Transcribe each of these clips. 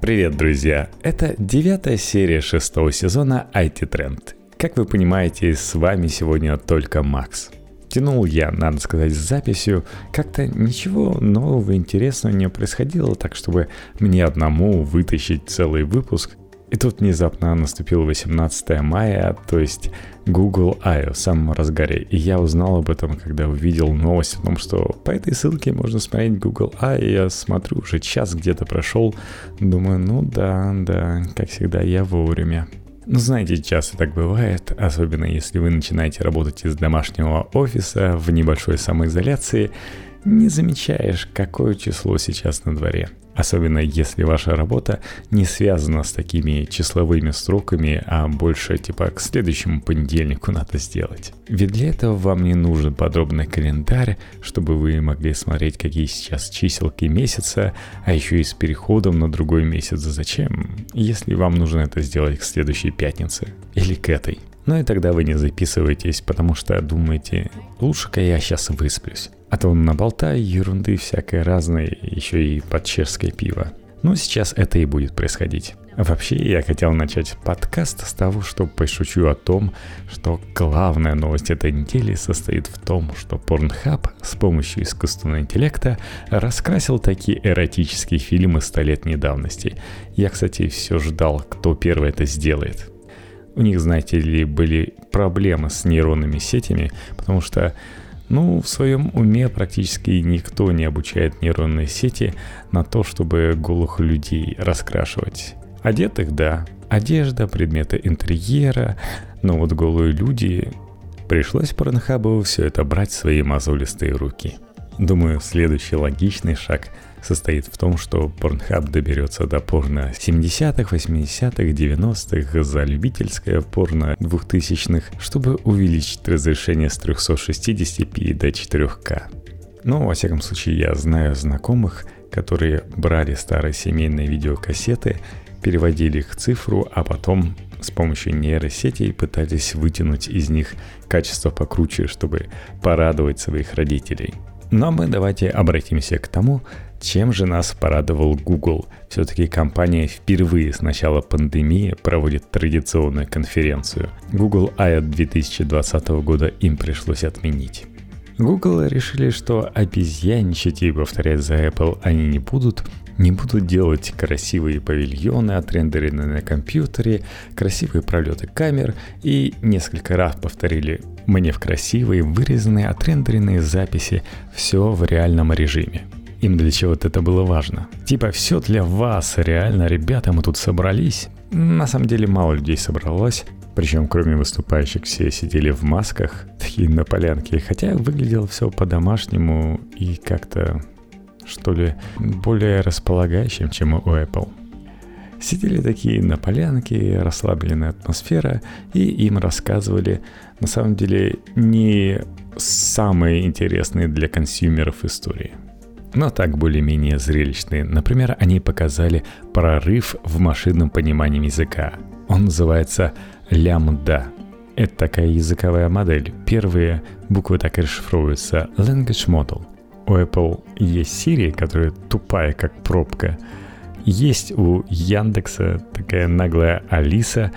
Привет, друзья! Это девятая серия шестого сезона IT Trend. Как вы понимаете, с вами сегодня только Макс. Тянул я, надо сказать, с записью. Как-то ничего нового интересного не происходило, так чтобы мне одному вытащить целый выпуск – и тут внезапно наступило 18 мая, то есть Google I.O. в самом разгаре. И я узнал об этом, когда увидел новость о том, что по этой ссылке можно смотреть Google I. И я смотрю, уже час где-то прошел. Думаю, ну да, да, как всегда, я вовремя. Ну, знаете, часто так бывает, особенно если вы начинаете работать из домашнего офиса в небольшой самоизоляции, не замечаешь, какое число сейчас на дворе – Особенно если ваша работа не связана с такими числовыми строками, а больше типа к следующему понедельнику надо сделать. Ведь для этого вам не нужен подробный календарь, чтобы вы могли смотреть, какие сейчас чиселки месяца, а еще и с переходом на другой месяц. Зачем? Если вам нужно это сделать к следующей пятнице или к этой. Ну и тогда вы не записываетесь, потому что думаете, лучше-ка я сейчас высплюсь. А то наболтаю ерунды всякой разной, еще и под чешское пиво. Но сейчас это и будет происходить. Вообще, я хотел начать подкаст с того, что пошучу о том, что главная новость этой недели состоит в том, что Pornhub с помощью искусственного интеллекта раскрасил такие эротические фильмы столетней давности. Я, кстати, все ждал, кто первый это сделает. У них, знаете ли, были проблемы с нейронными сетями, потому что ну, в своем уме практически никто не обучает нейронные сети на то, чтобы голых людей раскрашивать. Одетых, да, одежда, предметы интерьера, но вот голые люди... Пришлось Порнхабу все это брать в свои мозолистые руки. Думаю, следующий логичный шаг состоит в том, что Pornhub доберется до порно 70-х, 80-х, 90-х, за любительское порно 2000-х, чтобы увеличить разрешение с 360p до 4К. Но, во всяком случае, я знаю знакомых, которые брали старые семейные видеокассеты, переводили их в цифру, а потом с помощью нейросетей пытались вытянуть из них качество покруче, чтобы порадовать своих родителей. Но мы давайте обратимся к тому, чем же нас порадовал Google? Все-таки компания впервые с начала пандемии проводит традиционную конференцию. Google I 2020 года им пришлось отменить. Google решили, что обезьяничать и повторять за Apple они не будут, не будут делать красивые павильоны, отрендеренные на компьютере, красивые пролеты камер и несколько раз повторили мне в красивые, вырезанные, отрендеренные записи, все в реальном режиме. Им для чего-то это было важно. Типа, все для вас, реально, ребята, мы тут собрались. На самом деле мало людей собралось, причем кроме выступающих все сидели в масках, такие на полянке, хотя выглядело все по-домашнему и как-то, что ли, более располагающим, чем у Apple. Сидели такие на полянке, расслабленная атмосфера, и им рассказывали, на самом деле, не самые интересные для консюмеров истории – но так более-менее зрелищные. Например, они показали прорыв в машинном понимании языка. Он называется лямбда. Это такая языковая модель. Первые буквы так и расшифровываются Language Model. У Apple есть Siri, которая тупая, как пробка. Есть у Яндекса такая наглая Алиса,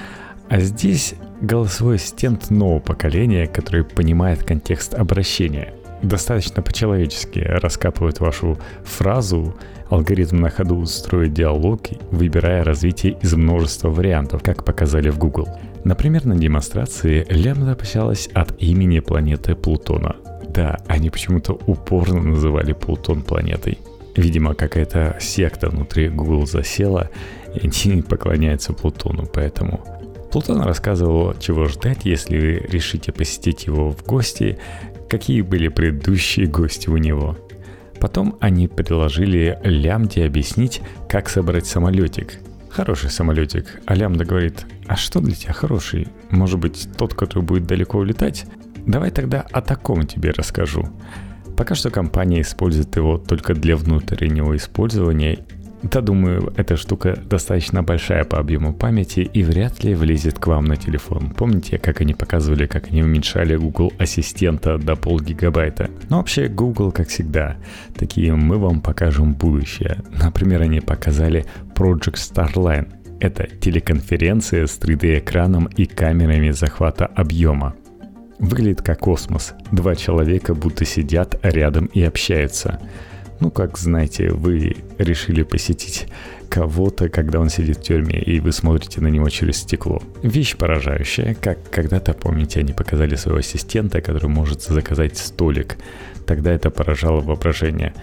а здесь голосовой ассистент нового поколения, который понимает контекст обращения – достаточно по-человечески раскапывает вашу фразу, алгоритм на ходу строит диалог, выбирая развитие из множества вариантов, как показали в Google. Например, на демонстрации лямбда общалась от имени планеты Плутона. Да, они почему-то упорно называли Плутон планетой. Видимо, какая-то секта внутри Google засела, и они поклоняются Плутону, поэтому Плутон рассказывал, чего ждать, если вы решите посетить его в гости, какие были предыдущие гости у него. Потом они предложили Лямде объяснить, как собрать самолетик. Хороший самолетик. А Лямда говорит, а что для тебя хороший? Может быть, тот, который будет далеко улетать? Давай тогда о таком тебе расскажу. Пока что компания использует его только для внутреннего использования Да, думаю, эта штука достаточно большая по объему памяти и вряд ли влезет к вам на телефон. Помните, как они показывали, как они уменьшали Google Ассистента до полгигабайта? Ну, вообще, Google, как всегда, такие мы вам покажем будущее. Например, они показали Project Starline. Это телеконференция с 3D-экраном и камерами захвата объема. Выглядит как космос. Два человека будто сидят рядом и общаются. Ну, как знаете, вы решили посетить кого-то, когда он сидит в тюрьме, и вы смотрите на него через стекло. Вещь поражающая, как когда-то, помните, они показали своего ассистента, который может заказать столик. Тогда это поражало воображение.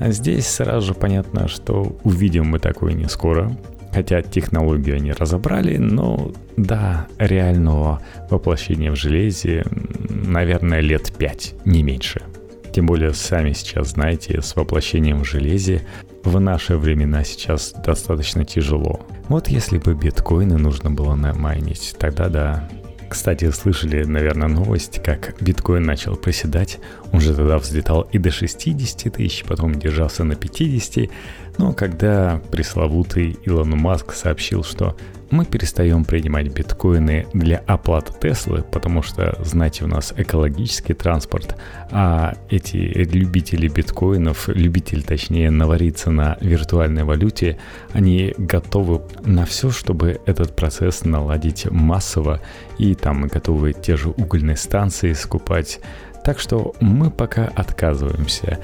А здесь сразу же понятно, что увидим мы такое не скоро. Хотя технологию они разобрали, но да, реального воплощения в железе, наверное, лет пять, не меньше. Тем более, сами сейчас знаете, с воплощением в железе в наши времена сейчас достаточно тяжело. Вот если бы биткоины нужно было намайнить, тогда да. Кстати, слышали, наверное, новость, как биткоин начал проседать. Он же тогда взлетал и до 60 тысяч, потом держался на 50. Но когда пресловутый Илон Маск сообщил, что мы перестаем принимать биткоины для оплаты Теслы, потому что, знаете, у нас экологический транспорт, а эти любители биткоинов, любители, точнее, навариться на виртуальной валюте, они готовы на все, чтобы этот процесс наладить массово, и там готовы те же угольные станции скупать. Так что мы пока отказываемся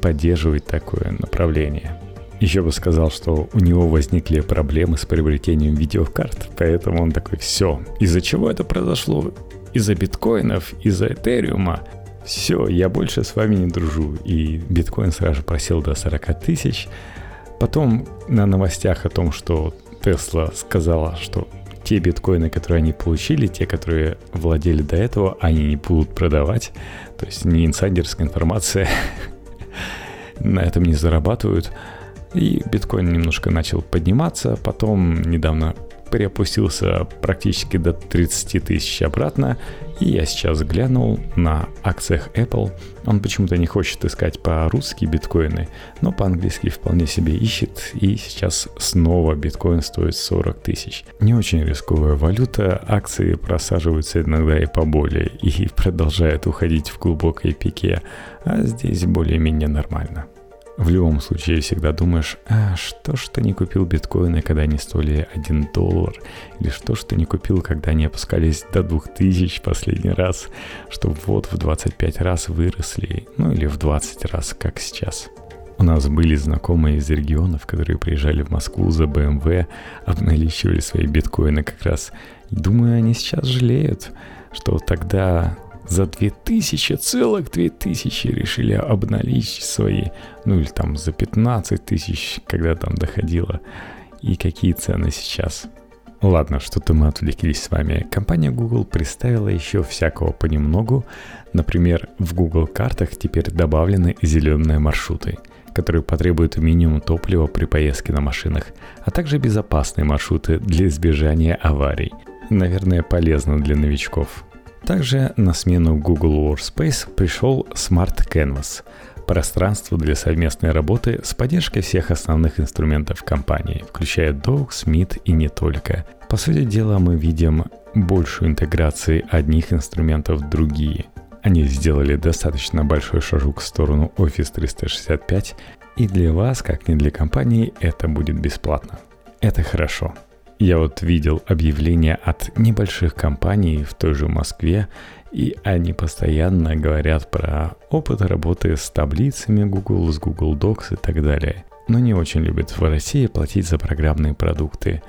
поддерживать такое направление. Еще бы сказал, что у него возникли проблемы с приобретением видеокарт, поэтому он такой, все, из-за чего это произошло? Из-за биткоинов, из-за этериума. Все, я больше с вами не дружу. И биткоин сразу просел до 40 тысяч. Потом на новостях о том, что Тесла сказала, что те биткоины, которые они получили, те, которые владели до этого, они не будут продавать. То есть не инсайдерская информация, на этом не зарабатывают. И биткоин немножко начал подниматься, потом недавно переопустился практически до 30 тысяч обратно. И я сейчас глянул на акциях Apple. Он почему-то не хочет искать по-русски биткоины, но по-английски вполне себе ищет. И сейчас снова биткоин стоит 40 тысяч. Не очень рисковая валюта. Акции просаживаются иногда и поболее и продолжают уходить в глубокой пике. А здесь более-менее нормально. В любом случае всегда думаешь, а что ж ты не купил биткоины, когда они стоили 1 доллар? Или что ж ты не купил, когда они опускались до 2000 последний раз? Что вот в 25 раз выросли, ну или в 20 раз, как сейчас. У нас были знакомые из регионов, которые приезжали в Москву за BMW, обналичивали свои биткоины как раз. Думаю, они сейчас жалеют, что тогда за 2000, целых 2000 решили обналичить свои, ну или там за 15 тысяч, когда там доходило, и какие цены сейчас. Ладно, что-то мы отвлеклись с вами. Компания Google представила еще всякого понемногу. Например, в Google картах теперь добавлены зеленые маршруты, которые потребуют минимум топлива при поездке на машинах, а также безопасные маршруты для избежания аварий. Наверное, полезно для новичков. Также на смену Google Workspace пришел Smart Canvas – пространство для совместной работы с поддержкой всех основных инструментов компании, включая Docs, Meet и не только. По сути дела, мы видим большую интеграцию одних инструментов в другие. Они сделали достаточно большой шажок в сторону Office 365, и для вас, как не для компании, это будет бесплатно. Это хорошо. Я вот видел объявления от небольших компаний в той же Москве, и они постоянно говорят про опыт работы с таблицами Google, с Google Docs и так далее. Но не очень любят в России платить за программные продукты.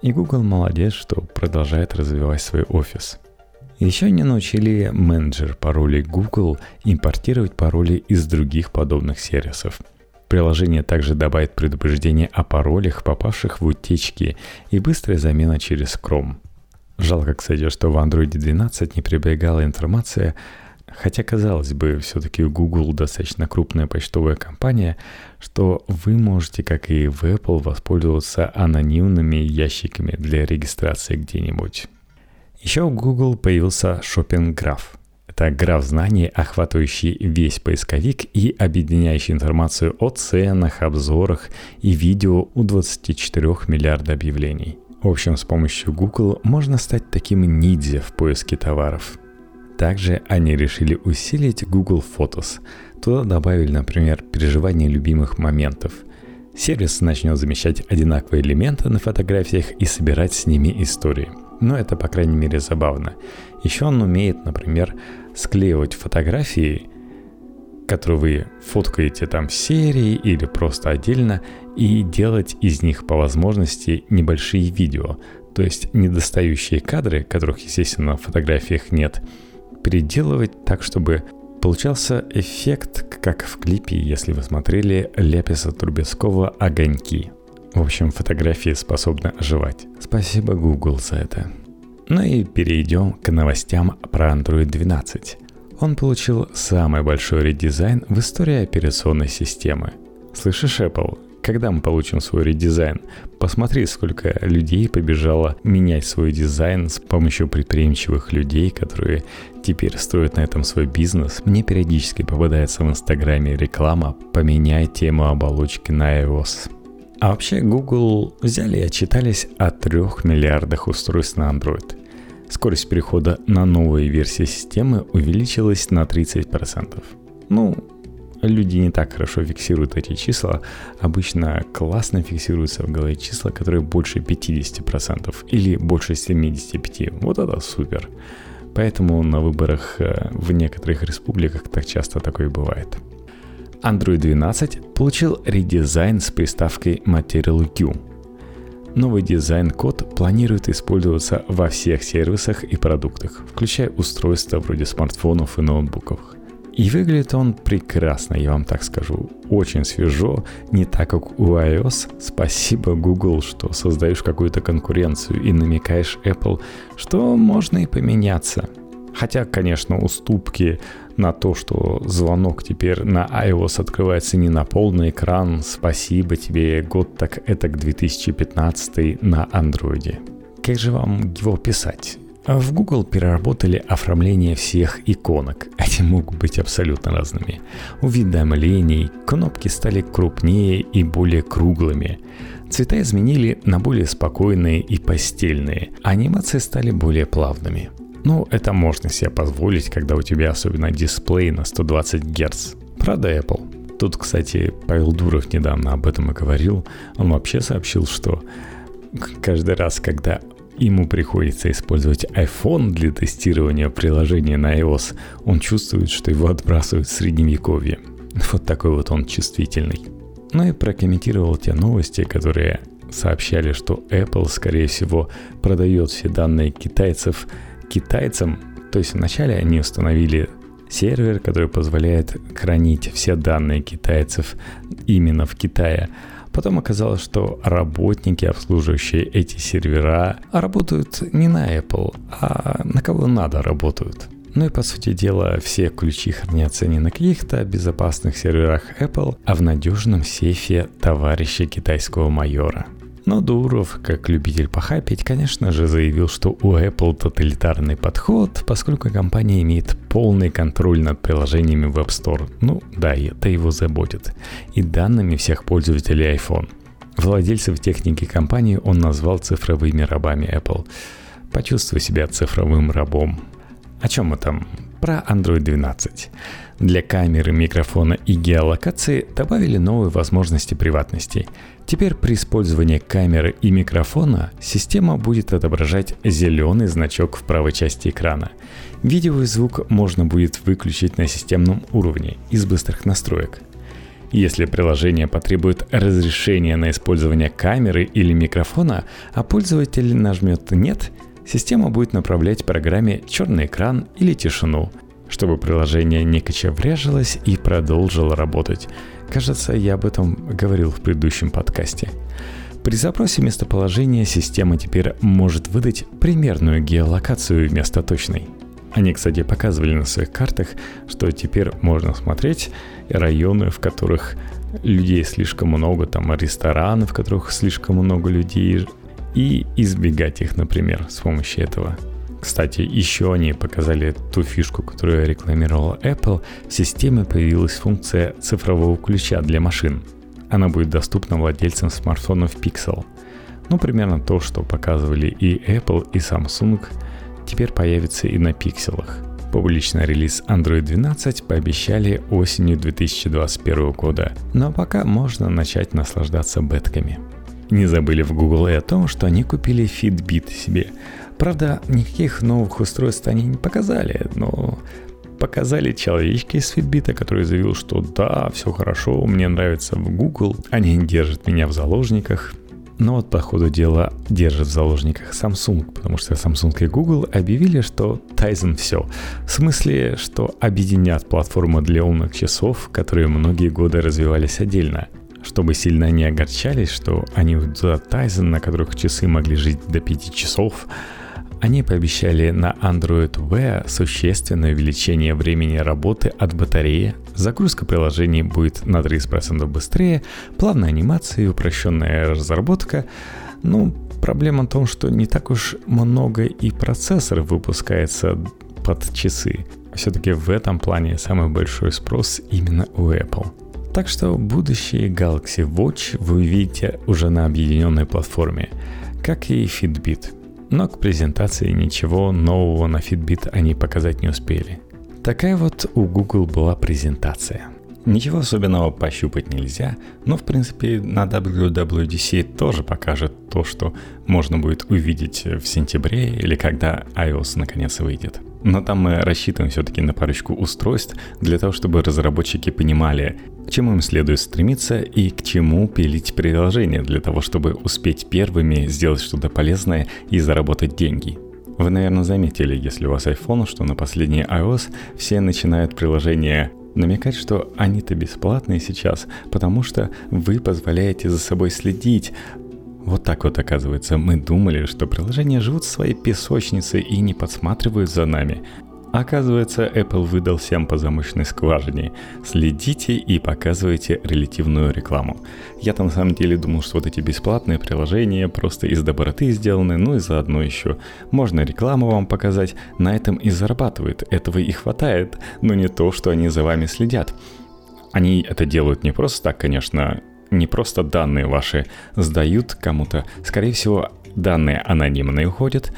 И Google молодец, что продолжает развивать свой офис. Еще не научили менеджер паролей Google импортировать пароли из других подобных сервисов – Приложение также добавит предупреждение о паролях, попавших в утечки, и быстрая замена через Chrome. Жалко, кстати, что в Android 12 не прибегала информация, хотя, казалось бы, все-таки Google достаточно крупная почтовая компания, что вы можете, как и в Apple, воспользоваться анонимными ящиками для регистрации где-нибудь. Еще у Google появился Shopping Graph – Это граф знаний, охватывающий весь поисковик и объединяющий информацию о ценах, обзорах и видео у 24 миллиарда объявлений. В общем, с помощью Google можно стать таким ниндзя в поиске товаров. Также они решили усилить Google Photos. Туда добавили, например, переживание любимых моментов. Сервис начнет замещать одинаковые элементы на фотографиях и собирать с ними истории. Но это, по крайней мере, забавно. Еще он умеет, например, склеивать фотографии, которые вы фоткаете там в серии или просто отдельно, и делать из них по возможности небольшие видео, то есть недостающие кадры, которых, естественно, в фотографиях нет – переделывать так, чтобы получался эффект, как в клипе, если вы смотрели Ляписа Трубецкого «Огоньки». В общем, фотографии способны оживать. Спасибо Google за это. Ну и перейдем к новостям про Android 12. Он получил самый большой редизайн в истории операционной системы. Слышишь, Apple? Когда мы получим свой редизайн? Посмотри, сколько людей побежало менять свой дизайн с помощью предприимчивых людей, которые теперь строят на этом свой бизнес. Мне периодически попадается в Инстаграме реклама «Поменяй тему оболочки на iOS». А вообще Google взяли и отчитались о трех миллиардах устройств на Android. Скорость перехода на новые версии системы увеличилась на 30%. Ну, люди не так хорошо фиксируют эти числа. Обычно классно фиксируются в голове числа, которые больше 50% или больше 75%. Вот это супер. Поэтому на выборах э, в некоторых республиках так часто такое бывает. Android 12 получил редизайн с приставкой Material Q. Новый дизайн-код планирует использоваться во всех сервисах и продуктах, включая устройства вроде смартфонов и ноутбуков. И выглядит он прекрасно, я вам так скажу. Очень свежо, не так как у iOS. Спасибо Google, что создаешь какую-то конкуренцию и намекаешь Apple, что можно и поменяться. Хотя, конечно, уступки на то, что звонок теперь на iOS открывается не на полный экран, спасибо тебе, год так это к 2015 на Android. Как же вам его писать? В Google переработали оформление всех иконок. Они могут быть абсолютно разными. Уведомлений, кнопки стали крупнее и более круглыми. Цвета изменили на более спокойные и постельные, анимации стали более плавными. Ну, это можно себе позволить, когда у тебя особенно дисплей на 120 Гц. Правда, Apple? Тут, кстати, Павел Дуров недавно об этом и говорил. Он вообще сообщил, что каждый раз, когда ему приходится использовать iPhone для тестирования приложения на iOS, он чувствует, что его отбрасывают в средневековье. Вот такой вот он чувствительный. Ну и прокомментировал те новости, которые сообщали, что Apple, скорее всего, продает все данные китайцев китайцам. То есть вначале они установили сервер, который позволяет хранить все данные китайцев именно в Китае. Потом оказалось, что работники, обслуживающие эти сервера, работают не на Apple, а на кого надо работают. Ну и по сути дела, все ключи хранятся не на каких-то безопасных серверах Apple, а в надежном сейфе товарища китайского майора – но Дуров, как любитель похапить, конечно же заявил, что у Apple тоталитарный подход, поскольку компания имеет полный контроль над приложениями в App Store. Ну да, это его заботит. И данными всех пользователей iPhone. Владельцев техники компании он назвал цифровыми рабами Apple. Почувствуй себя цифровым рабом. О чем мы там? Про Android 12. Для камеры, микрофона и геолокации добавили новые возможности приватности. Теперь при использовании камеры и микрофона система будет отображать зеленый значок в правой части экрана. Видео и звук можно будет выключить на системном уровне из быстрых настроек. Если приложение потребует разрешения на использование камеры или микрофона, а пользователь нажмет «Нет», система будет направлять программе черный экран или тишину – чтобы приложение не кочевряжилось и продолжило работать. Кажется, я об этом говорил в предыдущем подкасте. При запросе местоположения система теперь может выдать примерную геолокацию вместо точной. Они, кстати, показывали на своих картах, что теперь можно смотреть районы, в которых людей слишком много, там рестораны, в которых слишком много людей, и избегать их, например, с помощью этого. Кстати, еще они показали ту фишку, которую рекламировала Apple. В системе появилась функция цифрового ключа для машин. Она будет доступна владельцам смартфонов Pixel. Ну, примерно то, что показывали и Apple, и Samsung, теперь появится и на пикселах. Публичный релиз Android 12 пообещали осенью 2021 года, но пока можно начать наслаждаться бетками. Не забыли в Google и о том, что они купили Fitbit себе – Правда, никаких новых устройств они не показали, но показали человечка из Fitbit, который заявил, что да, все хорошо, мне нравится в Google, они держат меня в заложниках. Но вот по ходу дела держат в заложниках Samsung, потому что Samsung и Google объявили, что Tizen все. В смысле, что объединят платформу для умных часов, которые многие годы развивались отдельно. Чтобы сильно не огорчались, что они за Tizen, на которых часы могли жить до 5 часов, они пообещали на Android Wear существенное увеличение времени работы от батареи, загрузка приложений будет на 30% быстрее, плавная анимация и упрощенная разработка. Ну, проблема в том, что не так уж много и процессоров выпускается под часы. Все-таки в этом плане самый большой спрос именно у Apple. Так что будущее Galaxy Watch вы увидите уже на объединенной платформе, как и Fitbit – но к презентации ничего нового на Fitbit они показать не успели. Такая вот у Google была презентация. Ничего особенного пощупать нельзя, но в принципе на WWDC тоже покажет то, что можно будет увидеть в сентябре или когда iOS наконец выйдет. Но там мы рассчитываем все-таки на парочку устройств для того, чтобы разработчики понимали, к чему им следует стремиться и к чему пилить приложение для того, чтобы успеть первыми сделать что-то полезное и заработать деньги. Вы, наверное, заметили, если у вас iPhone, что на последний iOS все начинают приложения намекать, что они-то бесплатные сейчас, потому что вы позволяете за собой следить, вот так вот оказывается, мы думали, что приложения живут в своей песочнице и не подсматривают за нами. Оказывается, Apple выдал всем по замочной скважине. Следите и показывайте релятивную рекламу. Я-то на самом деле думал, что вот эти бесплатные приложения просто из доброты сделаны, ну и заодно еще можно рекламу вам показать, на этом и зарабатывают, этого и хватает, но не то, что они за вами следят. Они это делают не просто так, конечно, не просто данные ваши сдают кому-то, скорее всего, данные анонимные уходят,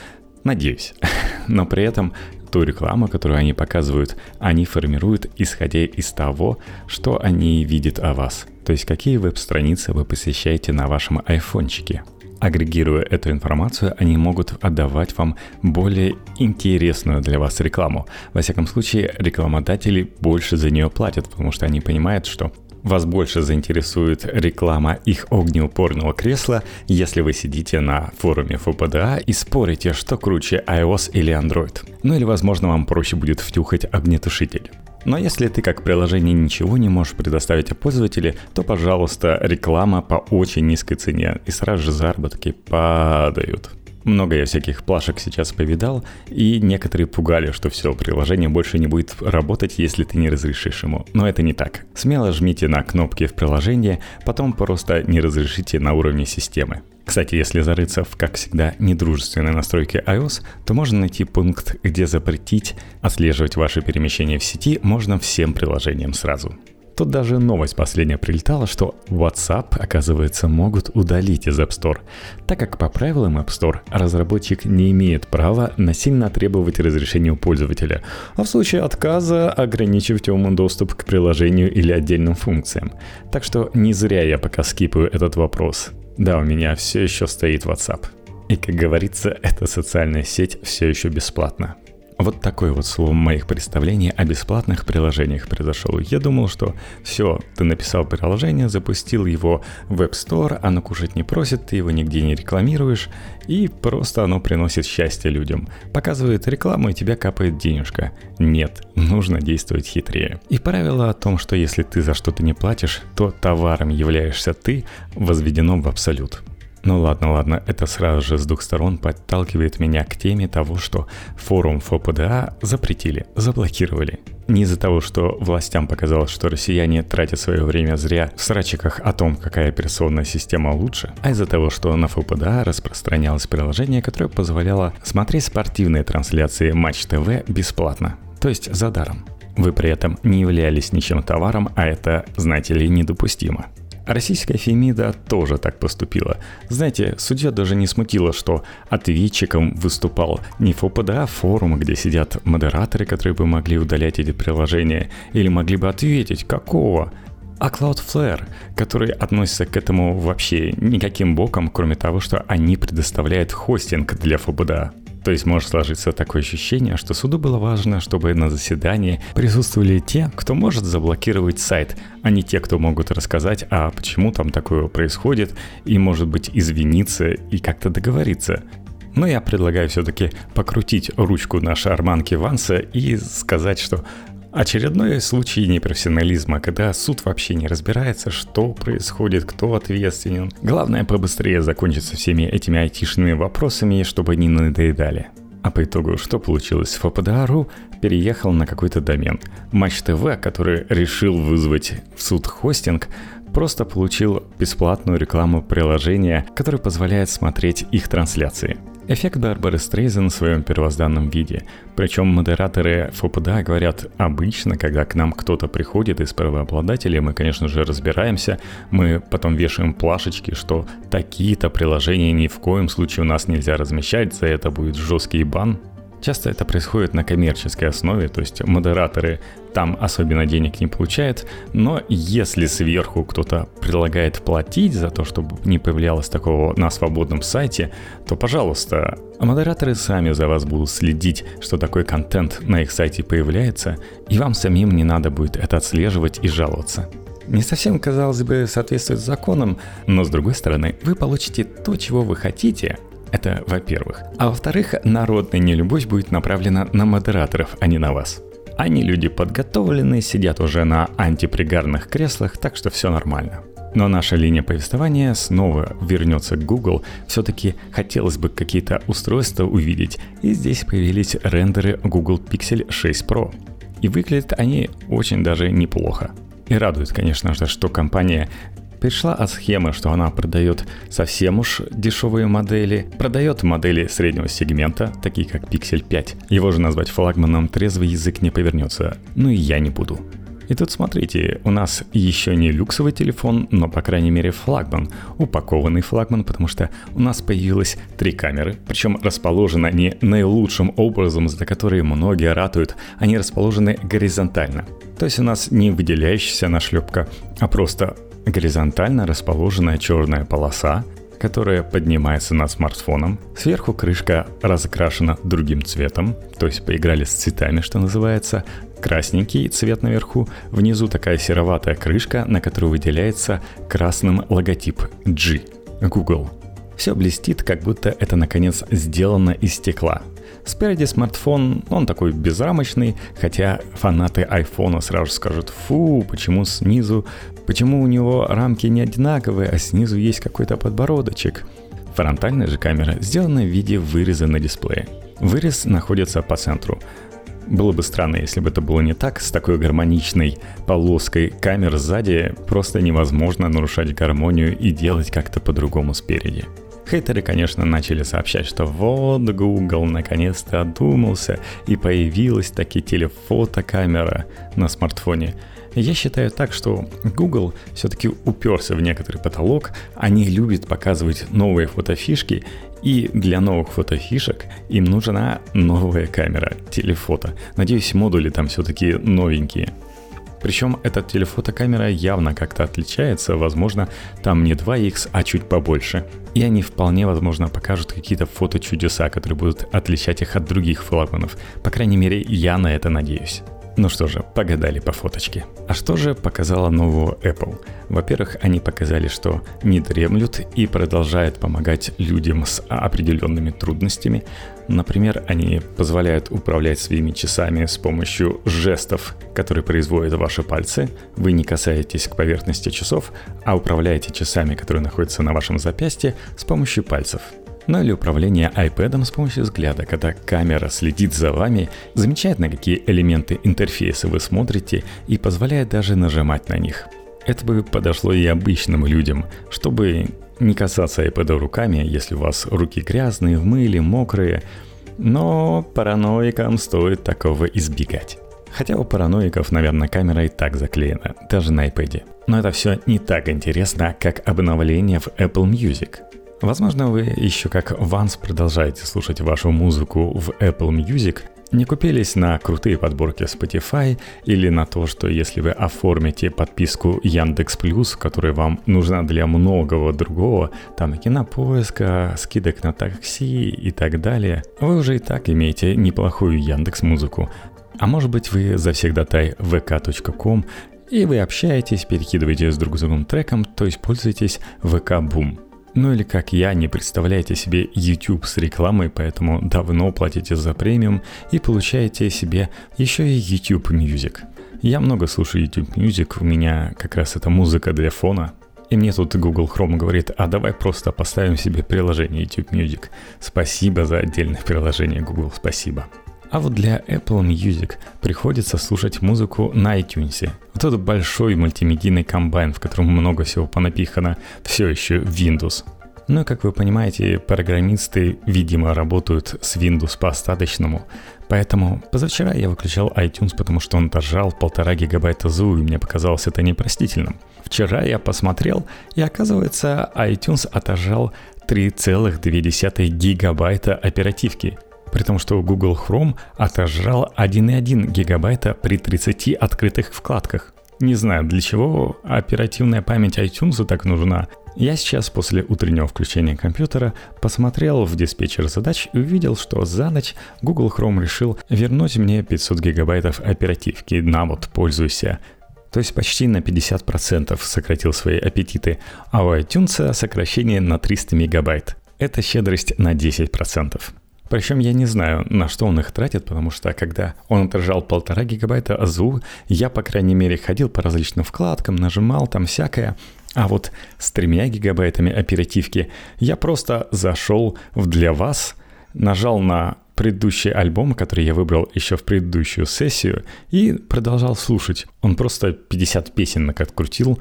надеюсь. Но при этом ту рекламу, которую они показывают, они формируют исходя из того, что они видят о вас. То есть какие веб-страницы вы посещаете на вашем айфончике. Агрегируя эту информацию, они могут отдавать вам более интересную для вас рекламу. Во всяком случае, рекламодатели больше за нее платят, потому что они понимают, что вас больше заинтересует реклама их огнеупорного кресла, если вы сидите на форуме ФПДА и спорите, что круче iOS или Android. Ну или, возможно, вам проще будет втюхать огнетушитель. Но если ты как приложение ничего не можешь предоставить пользователю, то, пожалуйста, реклама по очень низкой цене, и сразу же заработки падают. Много я всяких плашек сейчас повидал, и некоторые пугали, что все, приложение больше не будет работать, если ты не разрешишь ему. Но это не так. Смело жмите на кнопки в приложении, потом просто не разрешите на уровне системы. Кстати, если зарыться в, как всегда, недружественной настройки iOS, то можно найти пункт, где запретить отслеживать ваши перемещения в сети можно всем приложениям сразу. Тут даже новость последняя прилетала, что WhatsApp, оказывается, могут удалить из App Store, так как по правилам App Store разработчик не имеет права насильно требовать разрешения у пользователя, а в случае отказа ограничивать ему доступ к приложению или отдельным функциям. Так что не зря я пока скипаю этот вопрос. Да, у меня все еще стоит WhatsApp. И, как говорится, эта социальная сеть все еще бесплатна. Вот такое вот слово моих представлений о бесплатных приложениях произошел. Я думал, что все, ты написал приложение, запустил его в App Store, оно кушать не просит, ты его нигде не рекламируешь, и просто оно приносит счастье людям. Показывает рекламу, и тебя капает денежка. Нет, нужно действовать хитрее. И правило о том, что если ты за что-то не платишь, то товаром являешься ты, возведено в абсолют. Ну ладно, ладно, это сразу же с двух сторон подталкивает меня к теме того, что форум ФОПДА запретили, заблокировали. Не из-за того, что властям показалось, что россияне тратят свое время зря в срачиках о том, какая операционная система лучше, а из-за того, что на ФПДА распространялось приложение, которое позволяло смотреть спортивные трансляции Матч ТВ бесплатно, то есть за даром. Вы при этом не являлись ничем товаром, а это, знаете ли, недопустимо. Российская Фемида тоже так поступила. Знаете, судья даже не смутило, что ответчиком выступал не ФОПДА, а форум, где сидят модераторы, которые бы могли удалять эти приложения, или могли бы ответить, какого а Cloudflare, которые относятся к этому вообще никаким боком, кроме того, что они предоставляют хостинг для ФБДА. То есть может сложиться такое ощущение, что суду было важно, чтобы на заседании присутствовали те, кто может заблокировать сайт, а не те, кто могут рассказать, а почему там такое происходит, и может быть извиниться и как-то договориться. Но я предлагаю все-таки покрутить ручку на шарманке Ванса и сказать, что Очередной случай непрофессионализма, когда суд вообще не разбирается, что происходит, кто ответственен. Главное побыстрее закончить со всеми этими айтишными вопросами, чтобы не надоедали. А по итогу, что получилось? ФПДА.ру переехал на какой-то домен. Матч ТВ, который решил вызвать в суд хостинг, просто получил бесплатную рекламу приложения, которое позволяет смотреть их трансляции – Эффект Барбары Стрейзен в своем первозданном виде. Причем модераторы ФПДА говорят, обычно, когда к нам кто-то приходит из правообладателей, мы, конечно же, разбираемся, мы потом вешаем плашечки, что такие-то приложения ни в коем случае у нас нельзя размещать, за это будет жесткий бан, Часто это происходит на коммерческой основе, то есть модераторы там особенно денег не получают, но если сверху кто-то предлагает платить за то, чтобы не появлялось такого на свободном сайте, то, пожалуйста, модераторы сами за вас будут следить, что такой контент на их сайте появляется, и вам самим не надо будет это отслеживать и жаловаться. Не совсем, казалось бы, соответствует законам, но с другой стороны, вы получите то, чего вы хотите, это во-первых. А во-вторых, народная нелюбовь будет направлена на модераторов, а не на вас. Они люди подготовленные, сидят уже на антипригарных креслах, так что все нормально. Но наша линия повествования снова вернется к Google. Все-таки хотелось бы какие-то устройства увидеть. И здесь появились рендеры Google Pixel 6 Pro. И выглядят они очень даже неплохо. И радует, конечно же, что компания перешла от схемы, что она продает совсем уж дешевые модели, продает модели среднего сегмента, такие как Pixel 5. Его же назвать флагманом трезвый язык не повернется, ну и я не буду. И тут смотрите, у нас еще не люксовый телефон, но по крайней мере флагман, упакованный флагман, потому что у нас появилось три камеры, причем расположены они наилучшим образом, за которые многие ратуют, они расположены горизонтально. То есть у нас не выделяющаяся нашлепка, а просто горизонтально расположенная черная полоса, которая поднимается над смартфоном. Сверху крышка разокрашена другим цветом, то есть поиграли с цветами, что называется. Красненький цвет наверху, внизу такая сероватая крышка, на которую выделяется красным логотип G, Google. Все блестит, как будто это наконец сделано из стекла. Спереди смартфон, он такой безрамочный, хотя фанаты айфона сразу скажут, фу, почему снизу, почему у него рамки не одинаковые, а снизу есть какой-то подбородочек. Фронтальная же камера сделана в виде выреза на дисплее. Вырез находится по центру. Было бы странно, если бы это было не так, с такой гармоничной полоской камер сзади просто невозможно нарушать гармонию и делать как-то по-другому спереди. Хейтеры, конечно, начали сообщать, что вот Google наконец-то одумался и появилась таки телефотокамера на смартфоне. Я считаю так, что Google все-таки уперся в некоторый потолок, они любят показывать новые фотофишки, и для новых фотофишек им нужна новая камера, телефото. Надеюсь, модули там все-таки новенькие. Причем эта телефотокамера явно как-то отличается, возможно, там не 2х, а чуть побольше. И они вполне возможно покажут какие-то фото-чудеса, которые будут отличать их от других флагманов. По крайней мере, я на это надеюсь. Ну что же, погадали по фоточке. А что же показала нового Apple? Во-первых, они показали, что не дремлют и продолжают помогать людям с определенными трудностями. Например, они позволяют управлять своими часами с помощью жестов, которые производят ваши пальцы. Вы не касаетесь к поверхности часов, а управляете часами, которые находятся на вашем запястье, с помощью пальцев – ну или управление iPad с помощью взгляда, когда камера следит за вами, замечает, на какие элементы интерфейса вы смотрите и позволяет даже нажимать на них. Это бы подошло и обычным людям, чтобы не касаться iPad руками, если у вас руки грязные, в мыле, мокрые, но параноикам стоит такого избегать. Хотя у параноиков, наверное, камера и так заклеена, даже на iPad. Но это все не так интересно, как обновление в Apple Music – Возможно, вы еще как Ванс продолжаете слушать вашу музыку в Apple Music, не купились на крутые подборки Spotify или на то, что если вы оформите подписку Яндекс Плюс, которая вам нужна для многого другого, там кинопоиска, скидок на такси и так далее, вы уже и так имеете неплохую Яндекс Музыку. А может быть вы завсегдатай vk.com и вы общаетесь, перекидываетесь друг с другом треком, то есть пользуетесь VK Boom. Ну или как я, не представляете себе YouTube с рекламой, поэтому давно платите за премиум и получаете себе еще и YouTube Music. Я много слушаю YouTube Music, у меня как раз это музыка для фона. И мне тут Google Chrome говорит, а давай просто поставим себе приложение YouTube Music. Спасибо за отдельное приложение Google, спасибо. А вот для Apple Music приходится слушать музыку на iTunes. Вот этот большой мультимедийный комбайн, в котором много всего понапихано, все еще Windows. Ну как вы понимаете, программисты, видимо, работают с Windows по остаточному. Поэтому позавчера я выключал iTunes, потому что он дожал полтора гигабайта ЗУ, и мне показалось это непростительным. Вчера я посмотрел, и оказывается, iTunes отожал 3,2 гигабайта оперативки – при том, что Google Chrome отожрал 1,1 гигабайта при 30 открытых вкладках. Не знаю, для чего оперативная память iTunes так нужна. Я сейчас после утреннего включения компьютера посмотрел в диспетчер задач и увидел, что за ночь Google Chrome решил вернуть мне 500 гигабайтов оперативки. На вот, пользуйся. То есть почти на 50% сократил свои аппетиты, а у iTunes сокращение на 300 мегабайт. Это щедрость на 10%. Причем я не знаю, на что он их тратит, потому что когда он отражал полтора гигабайта АЗУ, я, по крайней мере, ходил по различным вкладкам, нажимал там всякое. А вот с тремя гигабайтами оперативки я просто зашел в «Для вас», нажал на предыдущий альбом, который я выбрал еще в предыдущую сессию, и продолжал слушать. Он просто 50 песенок открутил,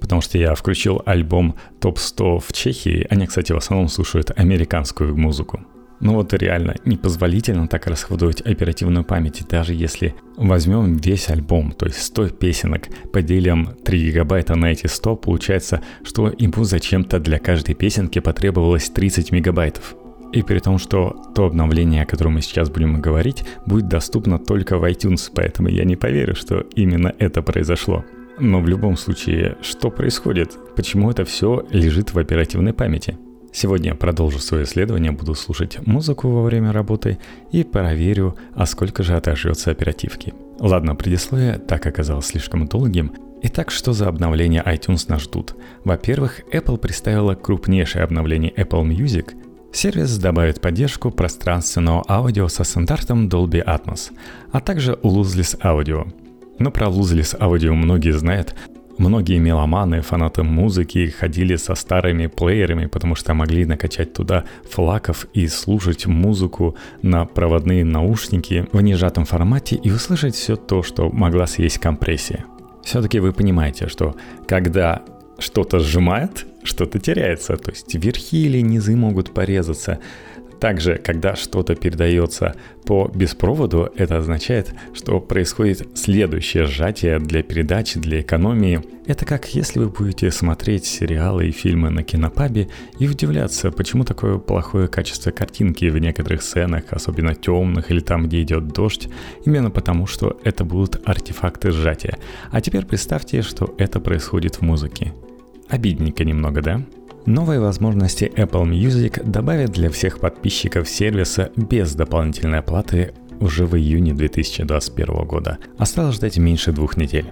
потому что я включил альбом топ-100 в Чехии. Они, кстати, в основном слушают американскую музыку. Ну вот реально непозволительно так расходовать оперативную память, даже если возьмем весь альбом, то есть 100 песенок, поделим 3 гигабайта на эти 100, получается, что ему зачем-то для каждой песенки потребовалось 30 мегабайтов. И при том, что то обновление, о котором мы сейчас будем говорить, будет доступно только в iTunes, поэтому я не поверю, что именно это произошло. Но в любом случае, что происходит? Почему это все лежит в оперативной памяти? Сегодня я продолжу свое исследование, буду слушать музыку во время работы и проверю, а сколько же отожжется оперативки. Ладно, предисловие так оказалось слишком долгим. Итак, что за обновления iTunes нас ждут? Во-первых, Apple представила крупнейшее обновление Apple Music. Сервис добавит поддержку пространственного аудио со стандартом Dolby Atmos, а также Lossless Audio. Но про Lossless Audio многие знают, Многие меломаны, фанаты музыки ходили со старыми плеерами, потому что могли накачать туда флаков и слушать музыку на проводные наушники в нежатом формате и услышать все то, что могла съесть компрессия. Все-таки вы понимаете, что когда что-то сжимает, что-то теряется, то есть верхи или низы могут порезаться, также, когда что-то передается по беспроводу, это означает, что происходит следующее сжатие для передачи, для экономии. Это как если вы будете смотреть сериалы и фильмы на кинопабе и удивляться, почему такое плохое качество картинки в некоторых сценах, особенно темных или там, где идет дождь, именно потому, что это будут артефакты сжатия. А теперь представьте, что это происходит в музыке. Обидненько немного, да? Новые возможности Apple Music добавят для всех подписчиков сервиса без дополнительной оплаты уже в июне 2021 года. Осталось ждать меньше двух недель.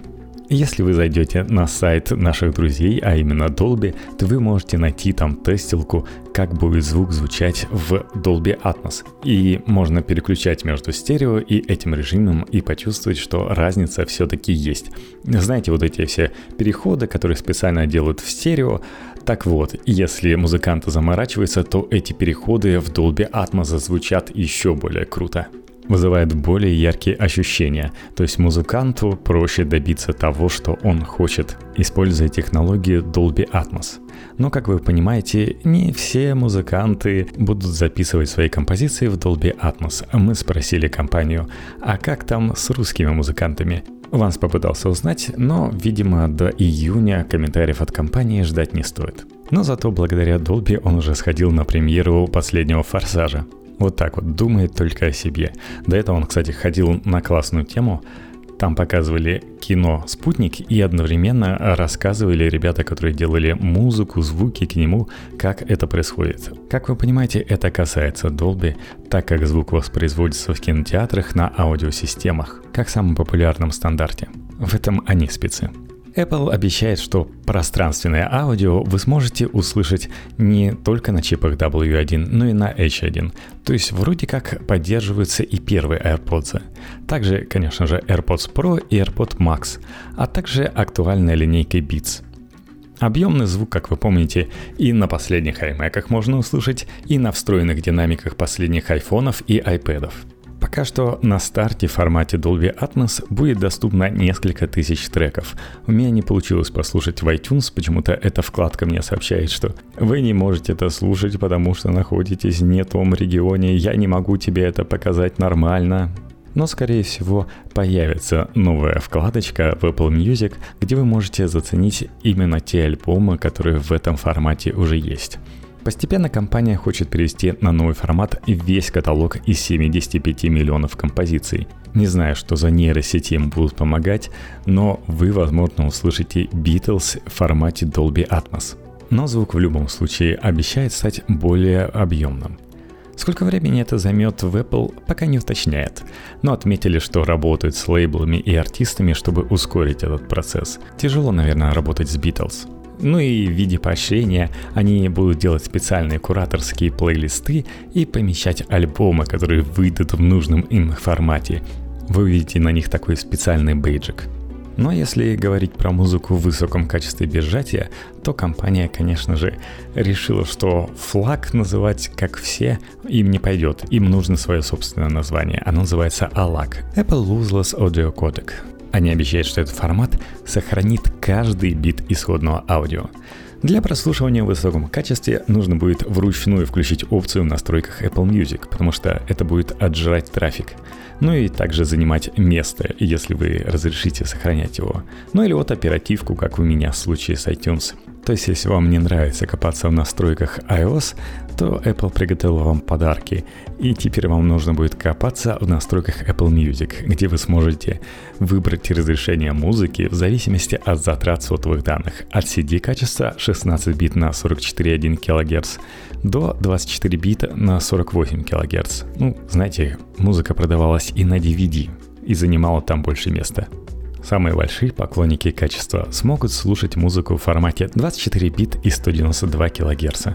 Если вы зайдете на сайт наших друзей, а именно Dolby, то вы можете найти там тестилку, как будет звук звучать в Dolby Atmos. И можно переключать между стерео и этим режимом и почувствовать, что разница все-таки есть. Знаете, вот эти все переходы, которые специально делают в стерео, так вот, если музыканты заморачиваются, то эти переходы в Dolby Atmos звучат еще более круто вызывает более яркие ощущения, то есть музыканту проще добиться того, что он хочет, используя технологию Dolby Atmos. Но, как вы понимаете, не все музыканты будут записывать свои композиции в Dolby Atmos. Мы спросили компанию, а как там с русскими музыкантами? Ванс попытался узнать, но, видимо, до июня комментариев от компании ждать не стоит. Но зато благодаря Dolby он уже сходил на премьеру последнего «Форсажа». Вот так вот, думает только о себе. До этого он, кстати, ходил на классную тему. Там показывали кино «Спутник» и одновременно рассказывали ребята, которые делали музыку, звуки к нему, как это происходит. Как вы понимаете, это касается Dolby, так как звук воспроизводится в кинотеатрах на аудиосистемах, как самом популярном стандарте. В этом они спецы. Apple обещает, что пространственное аудио вы сможете услышать не только на чипах W1, но и на H1. То есть вроде как поддерживаются и первые AirPods. Также, конечно же, AirPods Pro и AirPods Max, а также актуальная линейка Beats. Объемный звук, как вы помните, и на последних iMac можно услышать, и на встроенных динамиках последних айфонов и iPad'ов. Пока что на старте в формате Dolby Atmos будет доступно несколько тысяч треков. У меня не получилось послушать в iTunes, почему-то эта вкладка мне сообщает, что вы не можете это слушать, потому что находитесь не в том регионе, я не могу тебе это показать нормально. Но, скорее всего, появится новая вкладочка в Apple Music, где вы можете заценить именно те альбомы, которые в этом формате уже есть. Постепенно компания хочет перевести на новый формат весь каталог из 75 миллионов композиций. Не знаю, что за нейросети им будут помогать, но вы, возможно, услышите Beatles в формате Dolby Atmos. Но звук в любом случае обещает стать более объемным. Сколько времени это займет в Apple, пока не уточняет. Но отметили, что работают с лейблами и артистами, чтобы ускорить этот процесс. Тяжело, наверное, работать с Beatles. Ну и в виде поощрения они будут делать специальные кураторские плейлисты и помещать альбомы, которые выйдут в нужном им формате. Вы увидите на них такой специальный бейджик. Но если говорить про музыку в высоком качестве без сжатия, то компания, конечно же, решила, что флаг называть как все им не пойдет. Им нужно свое собственное название. Оно называется ALAC – Apple Lossless Audio Codec. Они обещают, что этот формат сохранит каждый бит исходного аудио. Для прослушивания в высоком качестве нужно будет вручную включить опцию в настройках Apple Music, потому что это будет отжирать трафик. Ну и также занимать место, если вы разрешите сохранять его. Ну или вот оперативку, как у меня в случае с iTunes. То есть, если вам не нравится копаться в настройках iOS, то Apple приготовила вам подарки. И теперь вам нужно будет копаться в настройках Apple Music, где вы сможете выбрать разрешение музыки в зависимости от затрат сотовых данных. От CD качества 16 бит на 44,1 кГц до 24 бита на 48 кГц. Ну, знаете, музыка продавалась и на DVD, и занимала там больше места. Самые большие поклонники качества смогут слушать музыку в формате 24 бит и 192 кГц.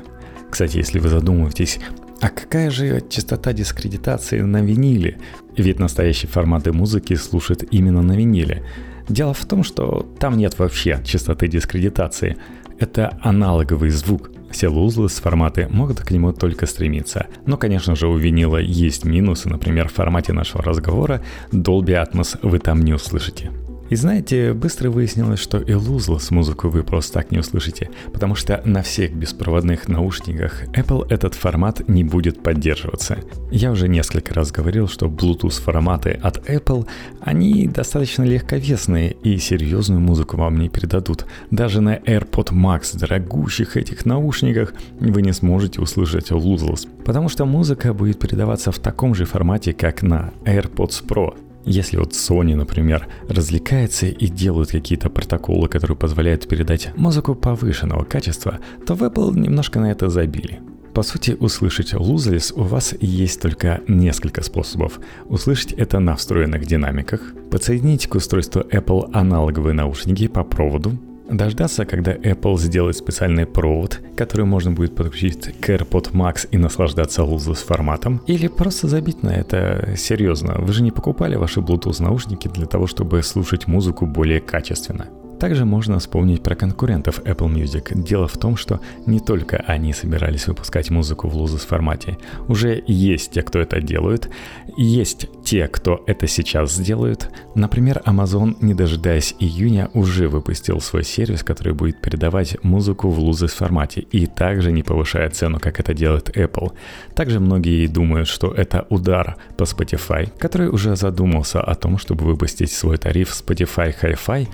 Кстати, если вы задумываетесь, а какая же частота дискредитации на виниле? Ведь настоящие форматы музыки слушают именно на виниле. Дело в том, что там нет вообще частоты дискредитации. Это аналоговый звук. Все лузлы с форматы могут к нему только стремиться. Но, конечно же, у винила есть минусы. Например, в формате нашего разговора Dolby Atmos вы там не услышите. И знаете, быстро выяснилось, что и с музыку вы просто так не услышите, потому что на всех беспроводных наушниках Apple этот формат не будет поддерживаться. Я уже несколько раз говорил, что Bluetooth форматы от Apple, они достаточно легковесные и серьезную музыку вам не передадут. Даже на AirPod Max, дорогущих этих наушниках, вы не сможете услышать lossless, потому что музыка будет передаваться в таком же формате, как на AirPods Pro. Если вот Sony, например, развлекается и делают какие-то протоколы, которые позволяют передать музыку повышенного качества, то в Apple немножко на это забили. По сути, услышать Lossless у вас есть только несколько способов. Услышать это на встроенных динамиках, подсоединить к устройству Apple аналоговые наушники по проводу, дождаться, когда Apple сделает специальный провод, который можно будет подключить к AirPod Max и наслаждаться Lossless форматом, или просто забить на это серьезно. Вы же не покупали ваши Bluetooth наушники для того, чтобы слушать музыку более качественно. Также можно вспомнить про конкурентов Apple Music. Дело в том, что не только они собирались выпускать музыку в Lossless формате. Уже есть те, кто это делают, есть те, кто это сейчас сделают. Например, Amazon, не дожидаясь июня, уже выпустил свой сервис, который будет передавать музыку в Lossless формате и также не повышая цену, как это делает Apple. Также многие думают, что это удар по Spotify, который уже задумался о том, чтобы выпустить свой тариф Spotify Hi-Fi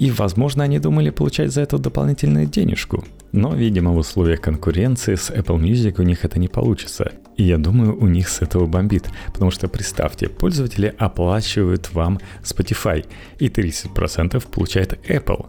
и, возможно, они думали получать за это дополнительную денежку. Но, видимо, в условиях конкуренции с Apple Music у них это не получится. И я думаю, у них с этого бомбит. Потому что, представьте, пользователи оплачивают вам Spotify, и 30% получает Apple.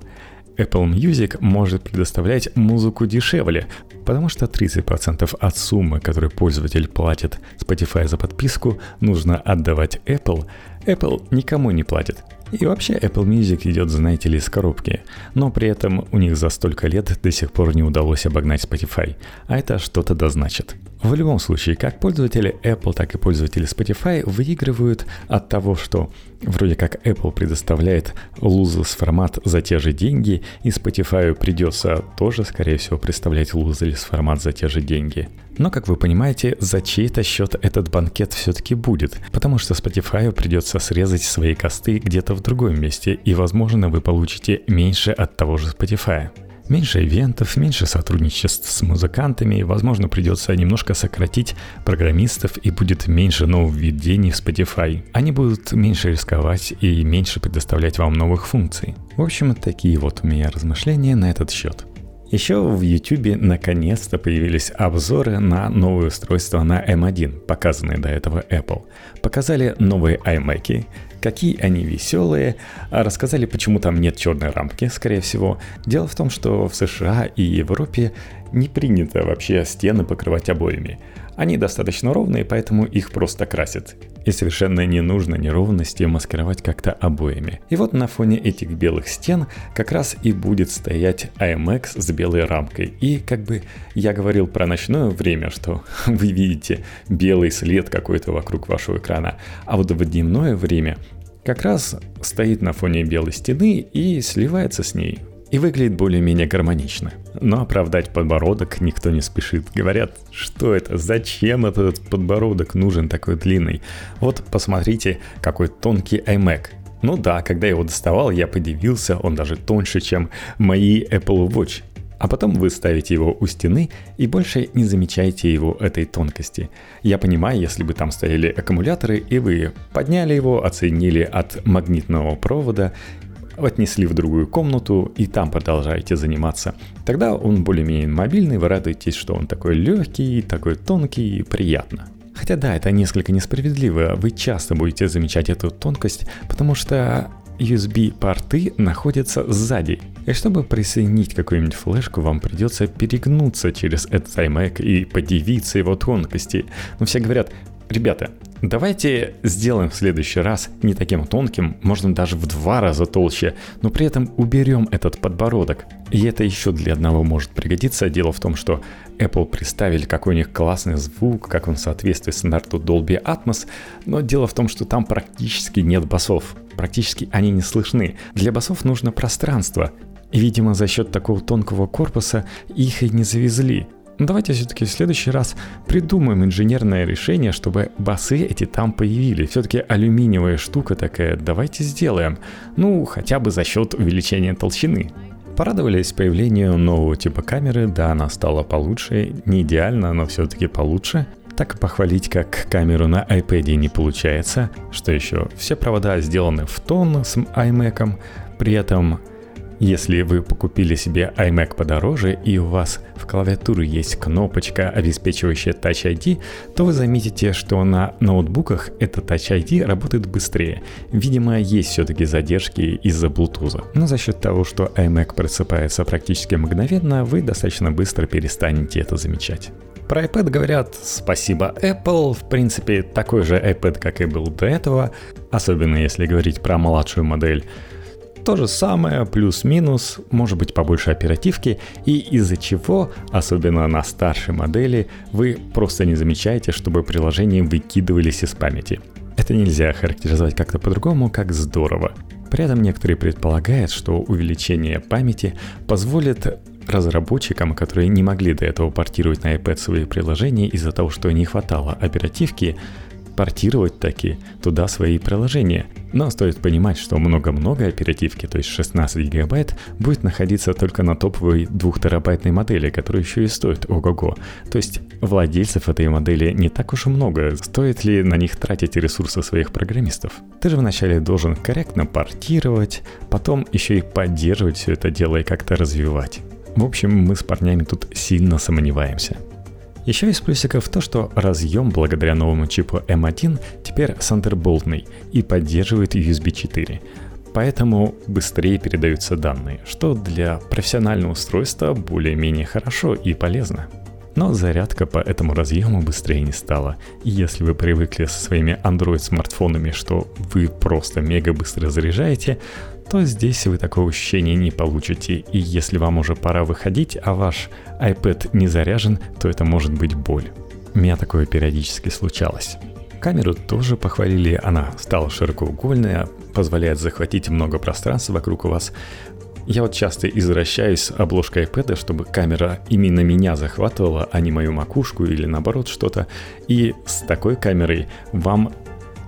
Apple Music может предоставлять музыку дешевле, потому что 30% от суммы, которую пользователь платит Spotify за подписку, нужно отдавать Apple. Apple никому не платит. И вообще Apple Music идет, знаете ли, из коробки, но при этом у них за столько лет до сих пор не удалось обогнать Spotify, а это что-то да значит. В любом случае, как пользователи Apple, так и пользователи Spotify выигрывают от того, что вроде как Apple предоставляет lossless формат за те же деньги, и Spotify придется тоже, скорее всего, представлять lossless формат за те же деньги. Но, как вы понимаете, за чей-то счет этот банкет все-таки будет, потому что Spotify придется срезать свои косты где-то в другом месте, и, возможно, вы получите меньше от того же Spotify. Меньше ивентов, меньше сотрудничеств с музыкантами, возможно, придется немножко сократить программистов и будет меньше нововведений в Spotify. Они будут меньше рисковать и меньше предоставлять вам новых функций. В общем, такие вот у меня размышления на этот счет. Еще в YouTube наконец-то появились обзоры на новые устройства на M1, показанные до этого Apple. Показали новые iMac, какие они веселые, рассказали, почему там нет черной рамки, скорее всего. Дело в том, что в США и Европе не принято вообще стены покрывать обоями. Они достаточно ровные, поэтому их просто красят. И совершенно не нужно неровности маскировать как-то обоями. И вот на фоне этих белых стен как раз и будет стоять IMX с белой рамкой. И как бы я говорил про ночное время, что вы видите белый след какой-то вокруг вашего экрана. А вот в дневное время как раз стоит на фоне белой стены и сливается с ней и выглядит более-менее гармонично. Но оправдать подбородок никто не спешит. Говорят, что это, зачем этот подбородок нужен такой длинный? Вот посмотрите, какой тонкий iMac. Ну да, когда я его доставал, я подивился, он даже тоньше, чем мои Apple Watch. А потом вы ставите его у стены и больше не замечаете его этой тонкости. Я понимаю, если бы там стояли аккумуляторы, и вы подняли его, оценили от магнитного провода отнесли в другую комнату и там продолжаете заниматься. Тогда он более-менее мобильный, вы радуетесь, что он такой легкий, такой тонкий и приятно. Хотя да, это несколько несправедливо, вы часто будете замечать эту тонкость, потому что USB-порты находятся сзади. И чтобы присоединить какую-нибудь флешку, вам придется перегнуться через этот iMac и подивиться его тонкости. Но все говорят, ребята, Давайте сделаем в следующий раз не таким тонким, можно даже в два раза толще, но при этом уберем этот подбородок. И это еще для одного может пригодиться. Дело в том, что Apple представили, какой у них классный звук, как он соответствует стандарту Dolby Atmos, но дело в том, что там практически нет басов. Практически они не слышны. Для басов нужно пространство. И, видимо, за счет такого тонкого корпуса их и не завезли. Но давайте все-таки в следующий раз придумаем инженерное решение, чтобы басы эти там появились. Все-таки алюминиевая штука такая, давайте сделаем. Ну, хотя бы за счет увеличения толщины. Порадовались появлению нового типа камеры, да, она стала получше, не идеально, но все-таки получше. Так похвалить, как камеру на iPad не получается. Что еще? Все провода сделаны в тон с iMac, при этом если вы покупили себе iMac подороже и у вас в клавиатуре есть кнопочка, обеспечивающая Touch ID, то вы заметите, что на ноутбуках эта Touch ID работает быстрее. Видимо, есть все-таки задержки из-за Bluetooth. Но за счет того, что iMac просыпается практически мгновенно, вы достаточно быстро перестанете это замечать. Про iPad говорят спасибо Apple, в принципе такой же iPad, как и был до этого, особенно если говорить про младшую модель. То же самое, плюс-минус, может быть побольше оперативки, и из-за чего, особенно на старшей модели, вы просто не замечаете, чтобы приложения выкидывались из памяти. Это нельзя характеризовать как-то по-другому, как здорово. При этом некоторые предполагают, что увеличение памяти позволит разработчикам, которые не могли до этого портировать на iPad свои приложения из-за того, что не хватало оперативки, портировать таки туда свои приложения. Но стоит понимать, что много-много оперативки, то есть 16 гигабайт, будет находиться только на топовой 2 терабайтной модели, которая еще и стоит ого-го. То есть владельцев этой модели не так уж и много. Стоит ли на них тратить ресурсы своих программистов? Ты же вначале должен корректно портировать, потом еще и поддерживать все это дело и как-то развивать. В общем, мы с парнями тут сильно сомневаемся. Еще из плюсиков то, что разъем благодаря новому чипу M1 теперь Thunderboltный и поддерживает USB 4. Поэтому быстрее передаются данные, что для профессионального устройства более-менее хорошо и полезно. Но зарядка по этому разъему быстрее не стала. И если вы привыкли со своими Android-смартфонами, что вы просто мега быстро заряжаете, то здесь вы такого ощущения не получите. И если вам уже пора выходить, а ваш iPad не заряжен, то это может быть боль. У меня такое периодически случалось. Камеру тоже похвалили, она стала широкоугольная, позволяет захватить много пространства вокруг вас. Я вот часто извращаюсь обложкой iPad, чтобы камера именно меня захватывала, а не мою макушку или наоборот что-то. И с такой камерой вам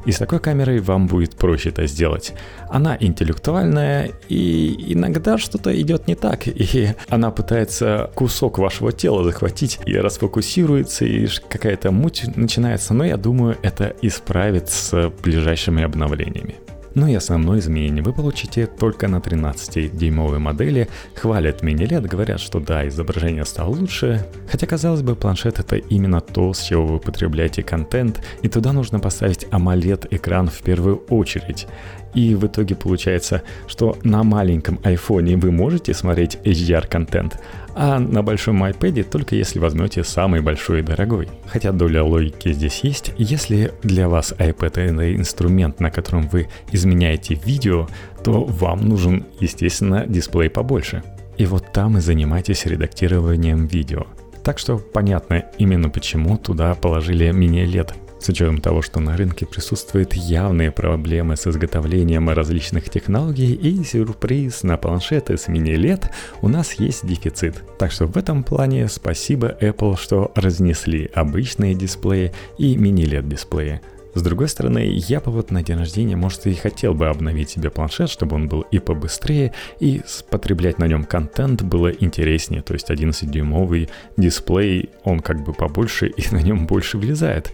и с такой камерой вам будет проще это сделать. Она интеллектуальная, и иногда что-то идет не так, и она пытается кусок вашего тела захватить и расфокусируется, и какая-то муть начинается, но я думаю, это исправит с ближайшими обновлениями. Ну и основное изменение вы получите только на 13-дюймовой модели. Хвалят мини-лет, говорят, что да, изображение стало лучше. Хотя, казалось бы, планшет это именно то, с чего вы потребляете контент, и туда нужно поставить AMOLED-экран в первую очередь. И в итоге получается, что на маленьком айфоне вы можете смотреть HDR-контент, а на большом iPad только если возьмете самый большой и дорогой. Хотя доля логики здесь есть, если для вас iPad это инструмент, на котором вы изменяете видео, то вам нужен, естественно, дисплей побольше. И вот там и занимайтесь редактированием видео. Так что понятно именно почему туда положили мини-лет с учетом того, что на рынке присутствуют явные проблемы с изготовлением различных технологий и сюрприз на планшеты с мини-лет, у нас есть дефицит. Так что в этом плане спасибо Apple, что разнесли обычные дисплеи и мини-лет дисплеи. С другой стороны, я бы вот на день рождения, может, и хотел бы обновить себе планшет, чтобы он был и побыстрее, и потреблять на нем контент было интереснее. То есть 11-дюймовый дисплей, он как бы побольше и на нем больше влезает.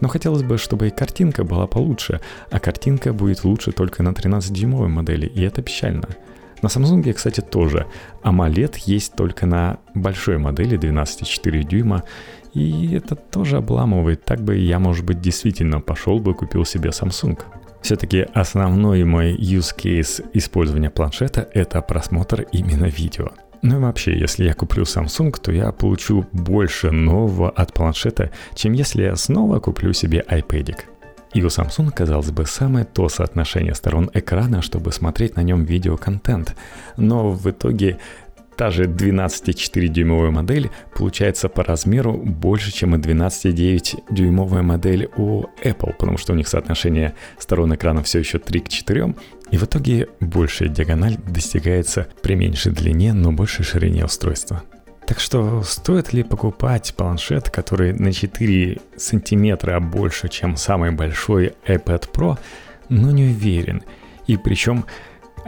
Но хотелось бы, чтобы и картинка была получше, а картинка будет лучше только на 13-дюймовой модели, и это печально. На Samsung, кстати, тоже. AMOLED есть только на большой модели 12,4 дюйма, и это тоже обламывает. Так бы я, может быть, действительно пошел бы купил себе Samsung. Все-таки основной мой use case использования планшета – это просмотр именно видео – ну и вообще, если я куплю Samsung, то я получу больше нового от планшета, чем если я снова куплю себе iPad. И у Samsung, казалось бы, самое то соотношение сторон экрана, чтобы смотреть на нем видеоконтент. Но в итоге Та же 12,4-дюймовая модель получается по размеру больше, чем и 12,9-дюймовая модель у Apple, потому что у них соотношение сторон экрана все еще 3 к 4, и в итоге большая диагональ достигается при меньшей длине, но большей ширине устройства. Так что стоит ли покупать планшет, который на 4 сантиметра больше, чем самый большой iPad Pro, но не уверен. И причем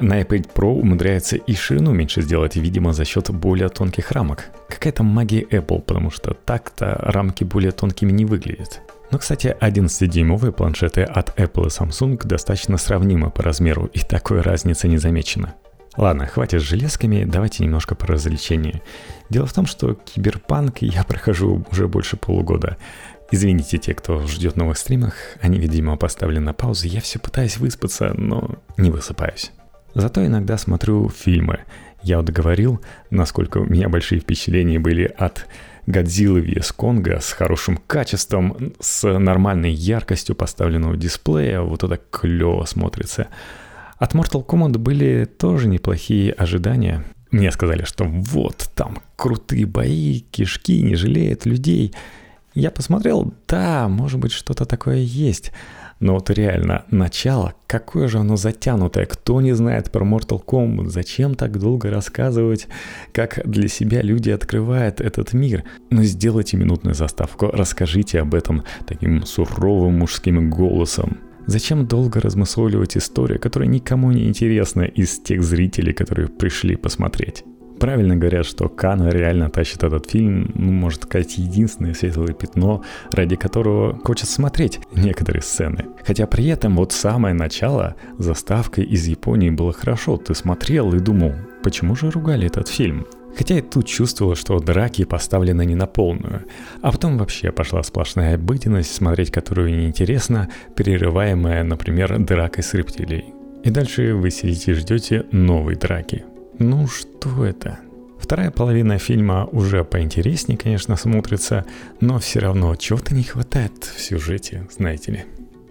на iPad Pro умудряется и ширину меньше сделать, видимо, за счет более тонких рамок. Какая-то магия Apple, потому что так-то рамки более тонкими не выглядят. Но, кстати, 11-дюймовые планшеты от Apple и Samsung достаточно сравнимы по размеру, и такой разницы не замечено. Ладно, хватит с железками, давайте немножко про развлечения. Дело в том, что киберпанк я прохожу уже больше полугода. Извините те, кто ждет новых стримах, они, видимо, поставлены на паузу, я все пытаюсь выспаться, но не высыпаюсь. Зато иногда смотрю фильмы. Я вот говорил, насколько у меня большие впечатления были от Годзиллы vs Конга с хорошим качеством, с нормальной яркостью поставленного дисплея, вот это клево смотрится. От Mortal Kombat были тоже неплохие ожидания. Мне сказали, что вот, там крутые бои, кишки не жалеют людей. Я посмотрел, да, может быть, что-то такое есть. Но вот реально, начало, какое же оно затянутое. Кто не знает про Mortal Kombat? Зачем так долго рассказывать, как для себя люди открывают этот мир? Но сделайте минутную заставку, расскажите об этом таким суровым мужским голосом. Зачем долго размысливать историю, которая никому не интересна из тех зрителей, которые пришли посмотреть? Правильно говорят, что Кана реально тащит этот фильм, ну, можно сказать, единственное светлое пятно, ради которого хочется смотреть некоторые сцены. Хотя при этом вот самое начало заставка из Японии было хорошо. Ты смотрел и думал, почему же ругали этот фильм? Хотя и тут чувствовал, что драки поставлены не на полную. А потом вообще пошла сплошная обыденность, смотреть которую неинтересно, перерываемая, например, дракой с рептилией. И дальше вы сидите и ждете новой драки. Ну что это? Вторая половина фильма уже поинтереснее, конечно, смотрится, но все равно чего-то не хватает в сюжете, знаете ли.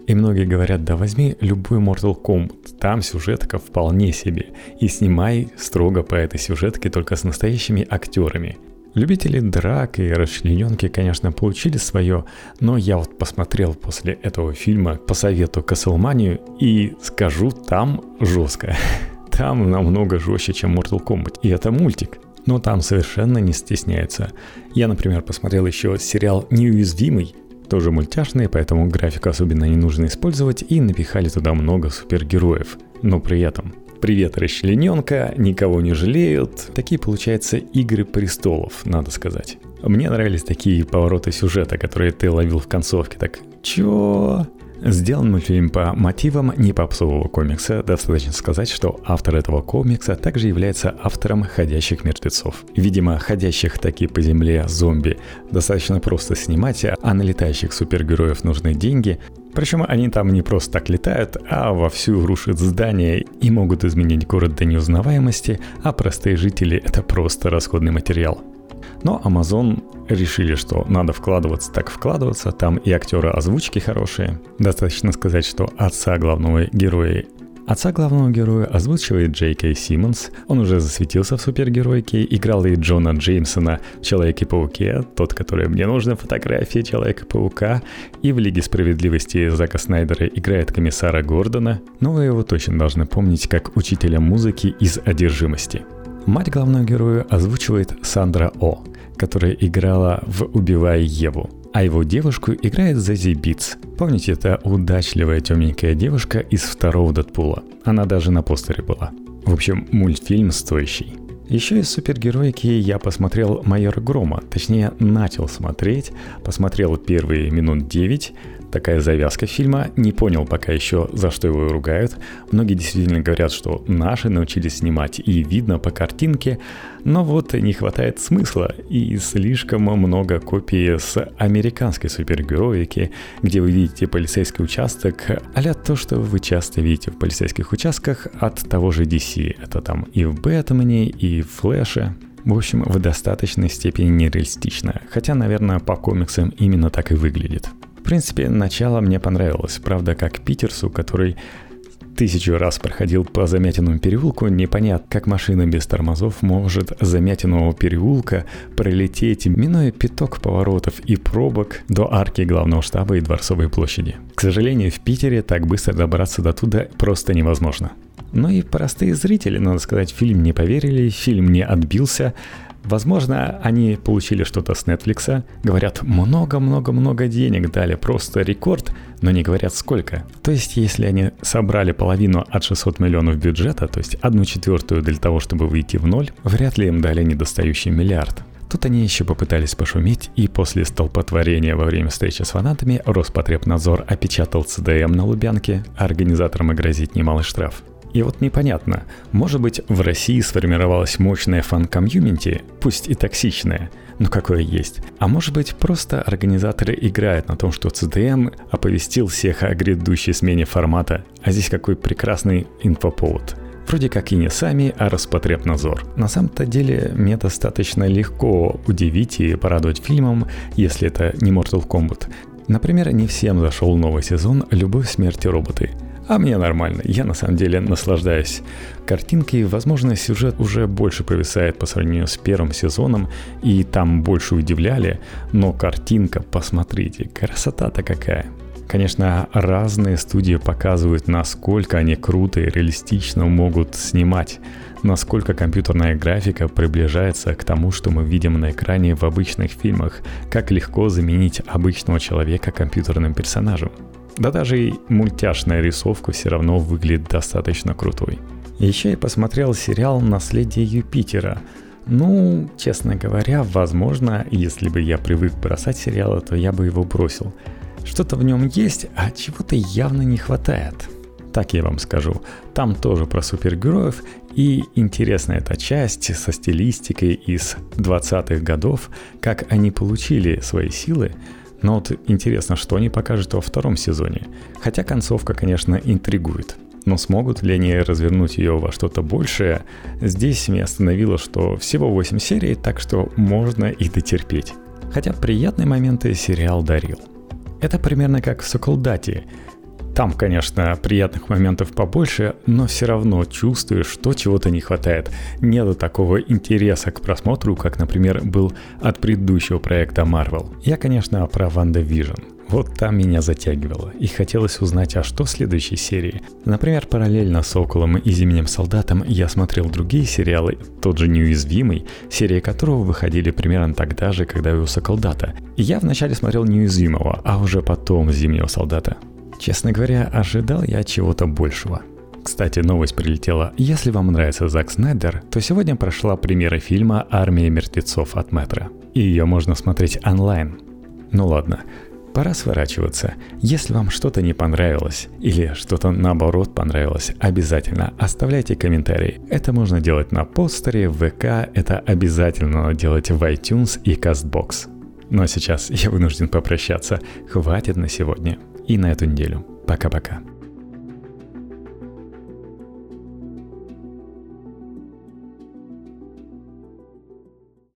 И многие говорят, да возьми любой Mortal Kombat, там сюжетка вполне себе, и снимай строго по этой сюжетке только с настоящими актерами. Любители драк и расчлененки, конечно, получили свое, но я вот посмотрел после этого фильма по совету Каслманию и скажу, там жестко. Там намного жестче, чем Mortal Kombat. И это мультик. Но там совершенно не стесняется. Я, например, посмотрел еще сериал «Неуязвимый», тоже мультяшный, поэтому графику особенно не нужно использовать, и напихали туда много супергероев. Но при этом Привет, расчлененка, никого не жалеют. Такие, получаются, игры престолов, надо сказать. Мне нравились такие повороты сюжета, которые ты ловил в концовке. Так, чё? Сделан мультфильм по мотивам не попсового комикса. Достаточно сказать, что автор этого комикса также является автором «Ходящих мертвецов». Видимо, ходящих таки по земле зомби достаточно просто снимать, а на летающих супергероев нужны деньги. Причем они там не просто так летают, а вовсю рушат здания и могут изменить город до неузнаваемости, а простые жители — это просто расходный материал. Но Amazon решили, что надо вкладываться так вкладываться, там и актеры озвучки хорошие. Достаточно сказать, что отца главного героя Отца главного героя озвучивает Джей Кей Симмонс. Он уже засветился в супергеройке, играл и Джона Джеймсона в Человеке-пауке, тот, который мне нужна фотография Человека-паука, и в Лиге справедливости Зака Снайдера играет комиссара Гордона, но вы его точно должны помнить как учителя музыки из «Одержимости». Мать главного героя озвучивает Сандра О, которая играла в «Убивая Еву», а его девушку играет Зази Битс. Помните, это удачливая темненькая девушка из второго Дэдпула. Она даже на постере была. В общем, мультфильм стоящий. Еще из супергероики я посмотрел «Майора Грома», точнее начал смотреть, посмотрел первые минут 9, такая завязка фильма. Не понял пока еще, за что его ругают. Многие действительно говорят, что наши научились снимать, и видно по картинке. Но вот не хватает смысла, и слишком много копий с американской супергероики, где вы видите полицейский участок, а то, что вы часто видите в полицейских участках от того же DC. Это там и в Бэтмене, и в Флэше. В общем, в достаточной степени нереалистично, хотя, наверное, по комиксам именно так и выглядит. Принципе, начало мне понравилось. Правда, как Питерсу, который тысячу раз проходил по Замятиному переулку, непонятно, как машина без тормозов может Замятиного переулка пролететь, минуя пяток поворотов и пробок до арки главного штаба и Дворцовой площади. К сожалению, в Питере так быстро добраться до туда просто невозможно. Но и простые зрители, надо сказать, фильм не поверили, фильм не отбился, Возможно, они получили что-то с Netflix, говорят много-много-много денег дали, просто рекорд, но не говорят сколько. То есть, если они собрали половину от 600 миллионов бюджета, то есть одну четвертую для того, чтобы выйти в ноль, вряд ли им дали недостающий миллиард. Тут они еще попытались пошуметь, и после столпотворения во время встречи с фанатами Роспотребнадзор опечатал ЦДМ на Лубянке, а организаторам и грозит немалый штраф. И вот непонятно, может быть в России сформировалась мощная фан-комьюнити, пусть и токсичная, но какое есть. А может быть просто организаторы играют на том, что CDM оповестил всех о грядущей смене формата, а здесь какой прекрасный инфоповод. Вроде как и не сами, а Роспотребнадзор. На самом-то деле мне достаточно легко удивить и порадовать фильмом, если это не Mortal Kombat. Например, не всем зашел новый сезон «Любовь, смерти роботы». А мне нормально, я на самом деле наслаждаюсь. Картинки, возможно, сюжет уже больше повисает по сравнению с первым сезоном, и там больше удивляли, но картинка, посмотрите, красота-то какая. Конечно, разные студии показывают, насколько они круто и реалистично могут снимать, насколько компьютерная графика приближается к тому, что мы видим на экране в обычных фильмах, как легко заменить обычного человека компьютерным персонажем. Да даже и мультяшная рисовка все равно выглядит достаточно крутой. Еще я посмотрел сериал «Наследие Юпитера», ну, честно говоря, возможно, если бы я привык бросать сериалы, то я бы его бросил. Что-то в нем есть, а чего-то явно не хватает. Так я вам скажу. Там тоже про супергероев, и интересна эта часть со стилистикой из 20-х годов, как они получили свои силы, но вот интересно, что они покажут во втором сезоне. Хотя концовка, конечно, интригует. Но смогут ли они развернуть ее во что-то большее, здесь меня остановило, что всего 8 серий, так что можно и дотерпеть. Хотя приятные моменты сериал дарил – это примерно как в Соколдате. Там, конечно, приятных моментов побольше, но все равно чувствуешь, что чего-то не хватает. Нет такого интереса к просмотру, как, например, был от предыдущего проекта Marvel. Я, конечно, про Ванда Vision. Вот там меня затягивало, и хотелось узнать, а что в следующей серии. Например, параллельно с Соколом и Зимним Солдатом я смотрел другие сериалы, тот же Неуязвимый, серии которого выходили примерно тогда же, когда и у Соколдата. И я вначале смотрел Неуязвимого, а уже потом Зимнего Солдата. Честно говоря, ожидал я чего-то большего. Кстати, новость прилетела. Если вам нравится Зак Снайдер, то сегодня прошла премьера фильма «Армия мертвецов» от Метра. И ее можно смотреть онлайн. Ну ладно, Пора сворачиваться. Если вам что-то не понравилось или что-то наоборот понравилось, обязательно оставляйте комментарии. Это можно делать на постере, в ВК, это обязательно надо делать в iTunes и CastBox. Ну а сейчас я вынужден попрощаться. Хватит на сегодня и на эту неделю. Пока-пока.